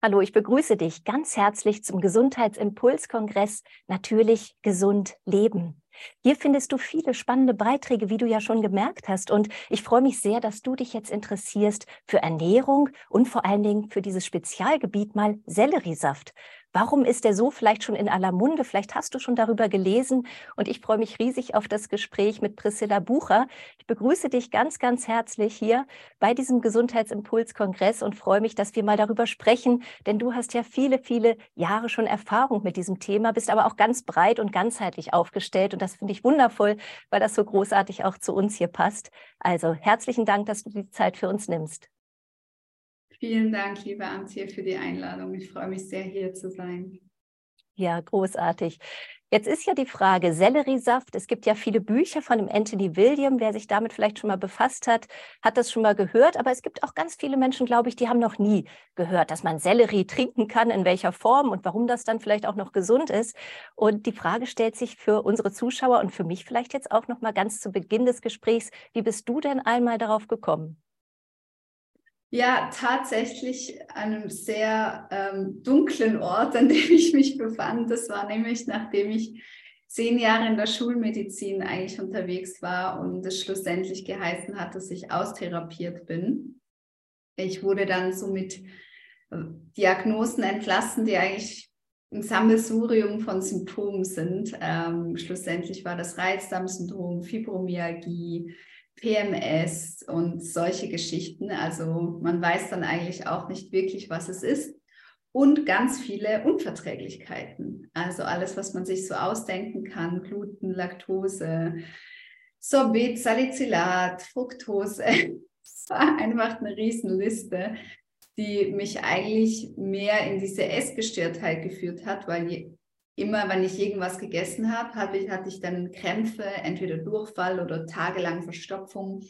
Hallo, ich begrüße dich ganz herzlich zum Gesundheitsimpulskongress Natürlich gesund leben. Hier findest du viele spannende Beiträge, wie du ja schon gemerkt hast. Und ich freue mich sehr, dass du dich jetzt interessierst für Ernährung und vor allen Dingen für dieses Spezialgebiet mal Selleriesaft. Warum ist der so vielleicht schon in aller Munde? Vielleicht hast du schon darüber gelesen. Und ich freue mich riesig auf das Gespräch mit Priscilla Bucher. Ich begrüße dich ganz, ganz herzlich hier bei diesem Gesundheitsimpulskongress und freue mich, dass wir mal darüber sprechen. Denn du hast ja viele, viele Jahre schon Erfahrung mit diesem Thema, bist aber auch ganz breit und ganzheitlich aufgestellt. Und das finde ich wundervoll, weil das so großartig auch zu uns hier passt. Also herzlichen Dank, dass du die Zeit für uns nimmst. Vielen Dank, liebe Antje, für die Einladung. Ich freue mich sehr, hier zu sein. Ja, großartig. Jetzt ist ja die Frage, Selleriesaft, es gibt ja viele Bücher von dem Anthony William, wer sich damit vielleicht schon mal befasst hat, hat das schon mal gehört, aber es gibt auch ganz viele Menschen, glaube ich, die haben noch nie gehört, dass man Sellerie trinken kann, in welcher Form und warum das dann vielleicht auch noch gesund ist. Und die Frage stellt sich für unsere Zuschauer und für mich vielleicht jetzt auch noch mal ganz zu Beginn des Gesprächs, wie bist du denn einmal darauf gekommen? Ja, tatsächlich einem sehr ähm, dunklen Ort, an dem ich mich befand. Das war nämlich, nachdem ich zehn Jahre in der Schulmedizin eigentlich unterwegs war und es schlussendlich geheißen hat, dass ich austherapiert bin. Ich wurde dann so mit äh, Diagnosen entlassen, die eigentlich ein Sammelsurium von Symptomen sind. Ähm, schlussendlich war das Reizdarmsyndrom, Fibromyalgie, PMS und solche Geschichten. Also man weiß dann eigentlich auch nicht wirklich, was es ist. Und ganz viele Unverträglichkeiten. Also alles, was man sich so ausdenken kann, Gluten, Laktose, Sorbet, Salicylat, Fructose. Es war einfach eine Riesenliste, die mich eigentlich mehr in diese Essgestörtheit geführt hat, weil immer, wenn ich irgendwas gegessen habe, hatte ich, hatte ich dann Krämpfe, entweder Durchfall oder tagelang Verstopfung.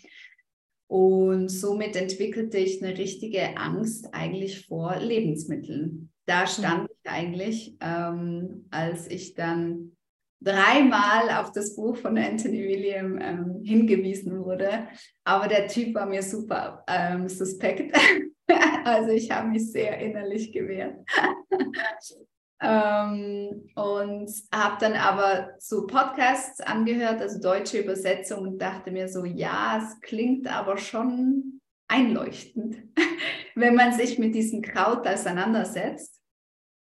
Und somit entwickelte ich eine richtige Angst eigentlich vor Lebensmitteln. Da stand mhm. ich eigentlich, ähm, als ich dann dreimal auf das Buch von Anthony William ähm, hingewiesen wurde. Aber der Typ war mir super ähm, suspekt. also ich habe mich sehr innerlich gewehrt. Ähm, und habe dann aber so Podcasts angehört, also deutsche Übersetzung und dachte mir so, ja, es klingt aber schon einleuchtend, wenn man sich mit diesem Kraut auseinandersetzt.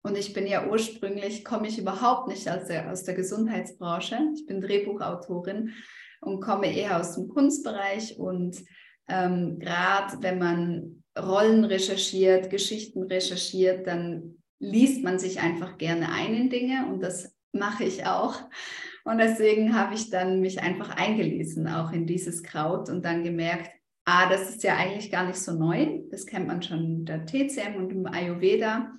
Und ich bin ja ursprünglich, komme ich überhaupt nicht aus der, aus der Gesundheitsbranche. Ich bin Drehbuchautorin und komme eher aus dem Kunstbereich. Und ähm, gerade wenn man Rollen recherchiert, Geschichten recherchiert, dann liest man sich einfach gerne ein in Dinge und das mache ich auch. Und deswegen habe ich dann mich einfach eingelesen, auch in dieses Kraut und dann gemerkt, ah, das ist ja eigentlich gar nicht so neu. Das kennt man schon in der TCM und im Ayurveda.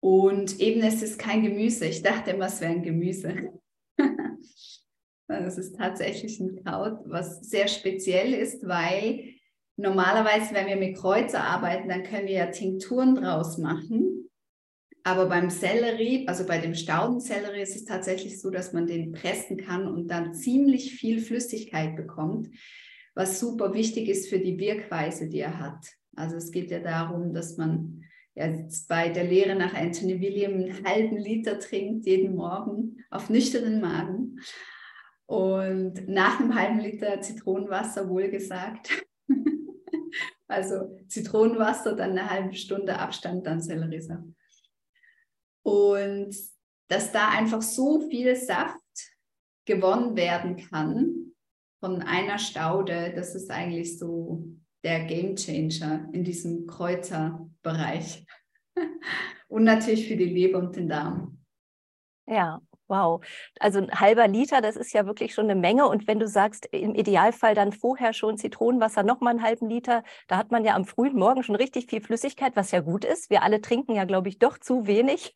Und eben, es ist kein Gemüse. Ich dachte immer, es wäre ein Gemüse. Es ist tatsächlich ein Kraut, was sehr speziell ist, weil normalerweise, wenn wir mit Kräuter arbeiten, dann können wir ja Tinkturen draus machen. Aber beim Sellerie, also bei dem Staudensellerie, ist es tatsächlich so, dass man den pressen kann und dann ziemlich viel Flüssigkeit bekommt, was super wichtig ist für die Wirkweise, die er hat. Also es geht ja darum, dass man jetzt bei der Lehre nach Anthony William einen halben Liter trinkt jeden Morgen auf nüchternen Magen. Und nach einem halben Liter Zitronenwasser wohlgesagt. also Zitronenwasser, dann eine halbe Stunde Abstand, dann Selleriesaft. Und dass da einfach so viel Saft gewonnen werden kann von einer Staude, das ist eigentlich so der Game Changer in diesem Kräuterbereich. und natürlich für die Leber und den Darm. Ja, Wow, also ein halber Liter, das ist ja wirklich schon eine Menge. Und wenn du sagst, im Idealfall dann vorher schon Zitronenwasser nochmal einen halben Liter, da hat man ja am frühen Morgen schon richtig viel Flüssigkeit, was ja gut ist. Wir alle trinken ja, glaube ich, doch zu wenig.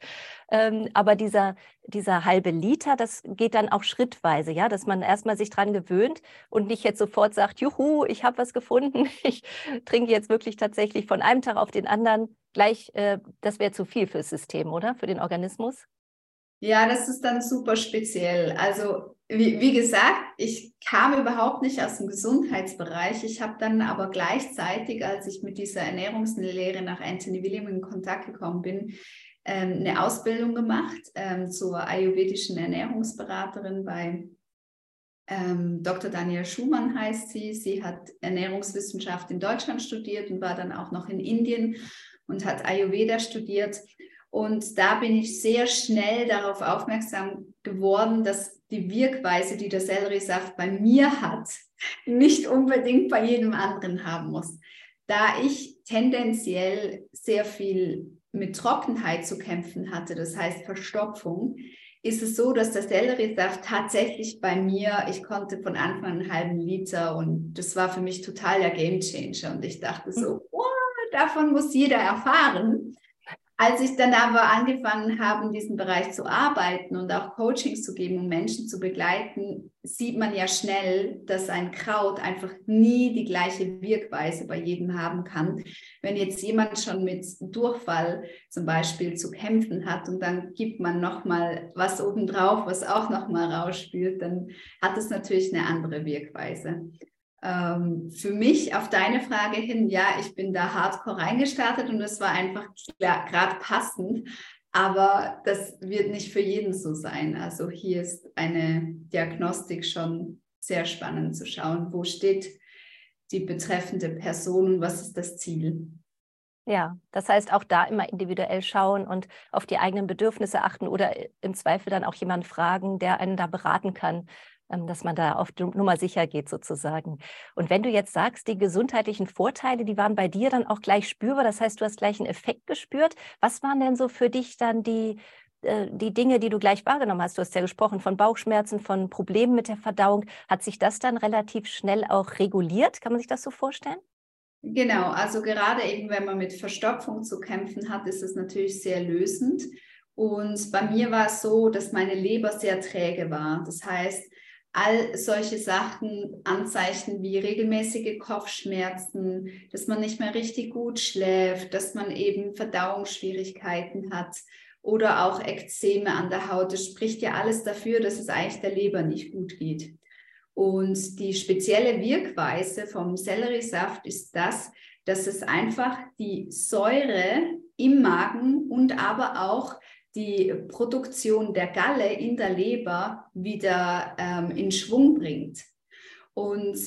Ähm, aber dieser, dieser halbe Liter, das geht dann auch schrittweise, ja, dass man erstmal sich dran gewöhnt und nicht jetzt sofort sagt, juhu, ich habe was gefunden, ich trinke jetzt wirklich tatsächlich von einem Tag auf den anderen gleich, äh, das wäre zu viel fürs System, oder? Für den Organismus? Ja, das ist dann super speziell. Also wie, wie, gesagt, ich kam überhaupt nicht aus dem Gesundheitsbereich. Ich habe dann aber gleichzeitig, als ich mit dieser Ernährungslehre nach Anthony William in Kontakt gekommen bin, ähm, eine Ausbildung gemacht ähm, zur ayurvedischen Ernährungsberaterin bei ähm, Dr. Daniel Schumann heißt sie. Sie hat Ernährungswissenschaft in Deutschland studiert und war dann auch noch in Indien und hat Ayurveda studiert. Und da bin ich sehr schnell darauf aufmerksam geworden, dass die Wirkweise, die der Selleriesaft bei mir hat, nicht unbedingt bei jedem anderen haben muss. Da ich tendenziell sehr viel mit Trockenheit zu kämpfen hatte, das heißt Verstopfung, ist es so, dass der Selleriesaft tatsächlich bei mir, ich konnte von Anfang an einen halben Liter und das war für mich total der Gamechanger und ich dachte so, oh, davon muss jeder erfahren. Als ich dann aber angefangen habe, in diesem Bereich zu arbeiten und auch Coachings zu geben, um Menschen zu begleiten, sieht man ja schnell, dass ein Kraut einfach nie die gleiche Wirkweise bei jedem haben kann. Wenn jetzt jemand schon mit Durchfall zum Beispiel zu kämpfen hat und dann gibt man nochmal was obendrauf, was auch nochmal rausspült, dann hat es natürlich eine andere Wirkweise. Ähm, für mich auf deine Frage hin, ja, ich bin da hardcore reingestartet und es war einfach gerade passend, aber das wird nicht für jeden so sein. Also hier ist eine Diagnostik schon sehr spannend zu schauen, wo steht die betreffende Person und was ist das Ziel. Ja, das heißt auch da immer individuell schauen und auf die eigenen Bedürfnisse achten oder im Zweifel dann auch jemanden fragen, der einen da beraten kann, dass man da auf Nummer sicher geht sozusagen. Und wenn du jetzt sagst, die gesundheitlichen Vorteile, die waren bei dir dann auch gleich spürbar, das heißt, du hast gleich einen Effekt gespürt. Was waren denn so für dich dann die, äh, die Dinge, die du gleich wahrgenommen hast? Du hast ja gesprochen von Bauchschmerzen, von Problemen mit der Verdauung. Hat sich das dann relativ schnell auch reguliert? Kann man sich das so vorstellen? Genau, also gerade eben, wenn man mit Verstopfung zu kämpfen hat, ist es natürlich sehr lösend. Und bei mir war es so, dass meine Leber sehr träge war. Das heißt, all solche Sachen, Anzeichen wie regelmäßige Kopfschmerzen, dass man nicht mehr richtig gut schläft, dass man eben Verdauungsschwierigkeiten hat oder auch Ekzeme an der Haut. Das spricht ja alles dafür, dass es eigentlich der Leber nicht gut geht. Und die spezielle Wirkweise vom Selleriesaft ist das, dass es einfach die Säure im Magen und aber auch die Produktion der Galle in der Leber wieder ähm, in Schwung bringt. Und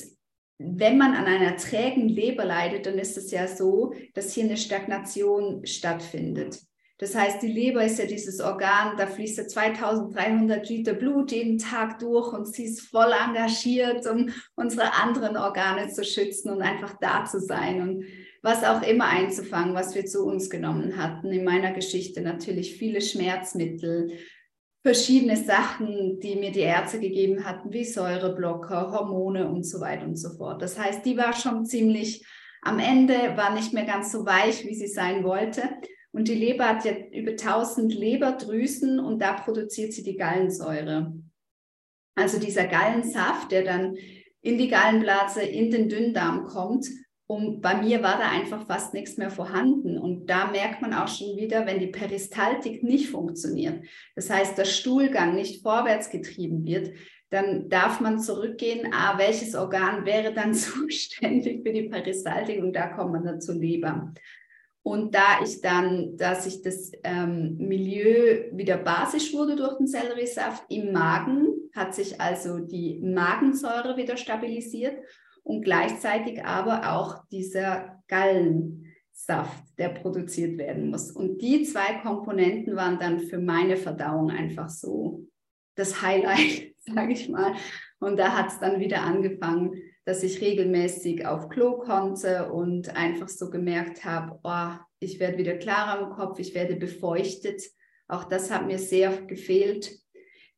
wenn man an einer trägen Leber leidet, dann ist es ja so, dass hier eine Stagnation stattfindet. Das heißt, die Leber ist ja dieses Organ, da fließt ja 2300 Liter Blut jeden Tag durch und sie ist voll engagiert, um unsere anderen Organe zu schützen und einfach da zu sein. Und was auch immer einzufangen, was wir zu uns genommen hatten. In meiner Geschichte natürlich viele Schmerzmittel, verschiedene Sachen, die mir die Ärzte gegeben hatten, wie Säureblocker, Hormone und so weiter und so fort. Das heißt, die war schon ziemlich am Ende, war nicht mehr ganz so weich, wie sie sein wollte. Und die Leber hat ja über 1000 Leberdrüsen und da produziert sie die Gallensäure. Also dieser Gallensaft, der dann in die Gallenblase, in den Dünndarm kommt und bei mir war da einfach fast nichts mehr vorhanden. Und da merkt man auch schon wieder, wenn die Peristaltik nicht funktioniert, das heißt, der Stuhlgang nicht vorwärts getrieben wird, dann darf man zurückgehen, ah, welches Organ wäre dann zuständig für die Peristaltik? Und da kommt man dann zur Leber. Und da ich dann, dass ich das ähm, Milieu wieder basisch wurde durch den Selleriesaft im Magen, hat sich also die Magensäure wieder stabilisiert und gleichzeitig aber auch dieser Gallensaft, der produziert werden muss. Und die zwei Komponenten waren dann für meine Verdauung einfach so das Highlight, sage ich mal. Und da hat es dann wieder angefangen, dass ich regelmäßig auf Klo konnte und einfach so gemerkt habe, oh, ich werde wieder klarer im Kopf, ich werde befeuchtet. Auch das hat mir sehr gefehlt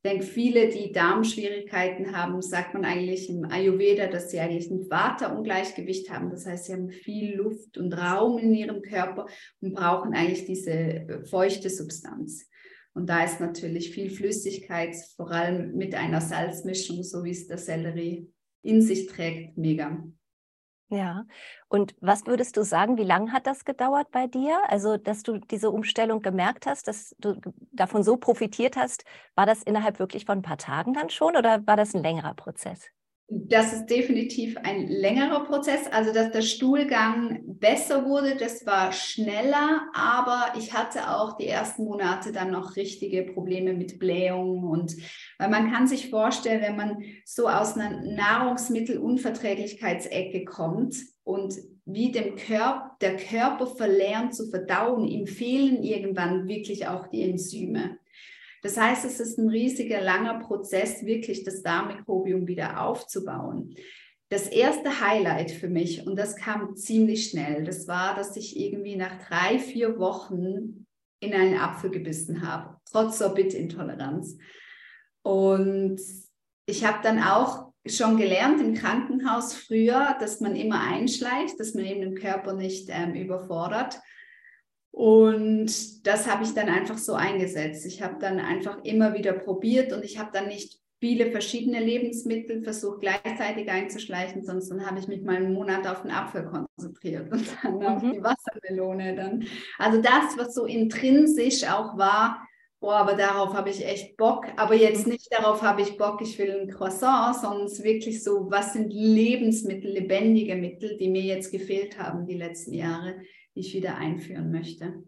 denke, viele, die Darmschwierigkeiten haben, sagt man eigentlich im Ayurveda, dass sie eigentlich ein Vata-Ungleichgewicht haben. Das heißt, sie haben viel Luft und Raum in ihrem Körper und brauchen eigentlich diese äh, feuchte Substanz. Und da ist natürlich viel Flüssigkeit, vor allem mit einer Salzmischung, so wie es der Sellerie in sich trägt, mega. Ja, und was würdest du sagen, wie lange hat das gedauert bei dir? Also, dass du diese Umstellung gemerkt hast, dass du davon so profitiert hast, war das innerhalb wirklich von ein paar Tagen dann schon oder war das ein längerer Prozess? Das ist definitiv ein längerer Prozess. Also, dass der Stuhlgang besser wurde, das war schneller, aber ich hatte auch die ersten Monate dann noch richtige Probleme mit Blähungen und weil man kann sich vorstellen, wenn man so aus einer Nahrungsmittelunverträglichkeitsecke kommt und wie dem Körper, der Körper verlernt zu verdauen, ihm fehlen irgendwann wirklich auch die Enzyme. Das heißt, es ist ein riesiger, langer Prozess, wirklich das Darmmikrobiom wieder aufzubauen. Das erste Highlight für mich, und das kam ziemlich schnell, das war, dass ich irgendwie nach drei, vier Wochen in einen Apfel gebissen habe, trotz Sorbitintoleranz. Und ich habe dann auch schon gelernt im Krankenhaus früher, dass man immer einschleicht, dass man eben den Körper nicht ähm, überfordert. Und das habe ich dann einfach so eingesetzt. Ich habe dann einfach immer wieder probiert und ich habe dann nicht viele verschiedene Lebensmittel versucht gleichzeitig einzuschleichen, sonst dann habe ich mich mal einen Monat auf den Apfel konzentriert und dann mhm. auf die Wassermelone dann. Also das, was so intrinsisch auch war, boah, aber darauf habe ich echt Bock, aber jetzt mhm. nicht darauf habe ich Bock, ich will ein Croissant, sondern es ist wirklich so, was sind Lebensmittel, lebendige Mittel, die mir jetzt gefehlt haben die letzten Jahre, die ich wieder einführen möchte.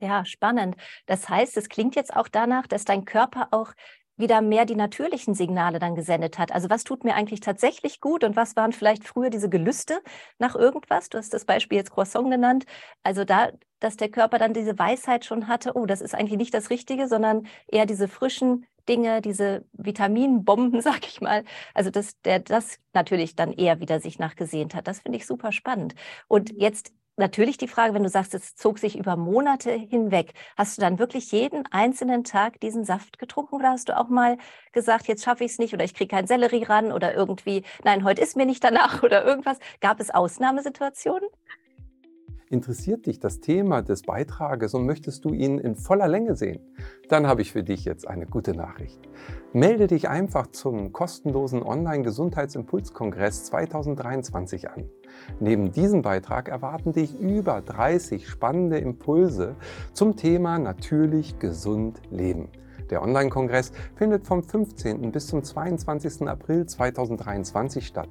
Ja, spannend. Das heißt, es klingt jetzt auch danach, dass dein Körper auch wieder mehr die natürlichen Signale dann gesendet hat. Also was tut mir eigentlich tatsächlich gut und was waren vielleicht früher diese Gelüste nach irgendwas? Du hast das Beispiel jetzt Croissant genannt. Also da, dass der Körper dann diese Weisheit schon hatte, oh, das ist eigentlich nicht das Richtige, sondern eher diese frischen Dinge, diese Vitaminbomben, sag ich mal. Also dass der das natürlich dann eher wieder sich nachgesehnt hat. Das finde ich super spannend. Und jetzt natürlich die Frage, wenn du sagst, es zog sich über Monate hinweg, hast du dann wirklich jeden einzelnen Tag diesen Saft getrunken oder hast du auch mal gesagt, jetzt schaffe ich es nicht oder ich kriege keinen Sellerie ran oder irgendwie, nein, heute ist mir nicht danach oder irgendwas? Gab es Ausnahmesituationen? Interessiert dich das Thema des Beitrages und möchtest du ihn in voller Länge sehen? Dann habe ich für dich jetzt eine gute Nachricht. Melde dich einfach zum kostenlosen Online-Gesundheitsimpulskongress 2023 an. Neben diesem Beitrag erwarten dich über 30 spannende Impulse zum Thema natürlich gesund leben. Der Online-Kongress findet vom 15. bis zum 22. April 2023 statt.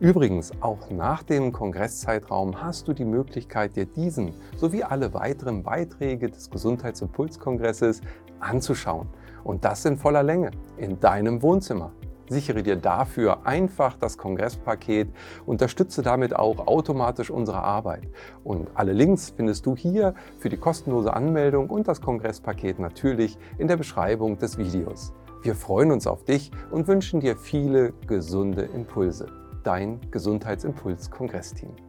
Übrigens, auch nach dem Kongresszeitraum hast du die Möglichkeit, dir diesen sowie alle weiteren Beiträge des Gesundheitsimpulskongresses anzuschauen. Und das in voller Länge, in deinem Wohnzimmer. Sichere dir dafür einfach das Kongresspaket, unterstütze damit auch automatisch unsere Arbeit. Und alle Links findest du hier für die kostenlose Anmeldung und das Kongresspaket natürlich in der Beschreibung des Videos. Wir freuen uns auf dich und wünschen dir viele gesunde Impulse. Dein Gesundheitsimpuls-Kongressteam.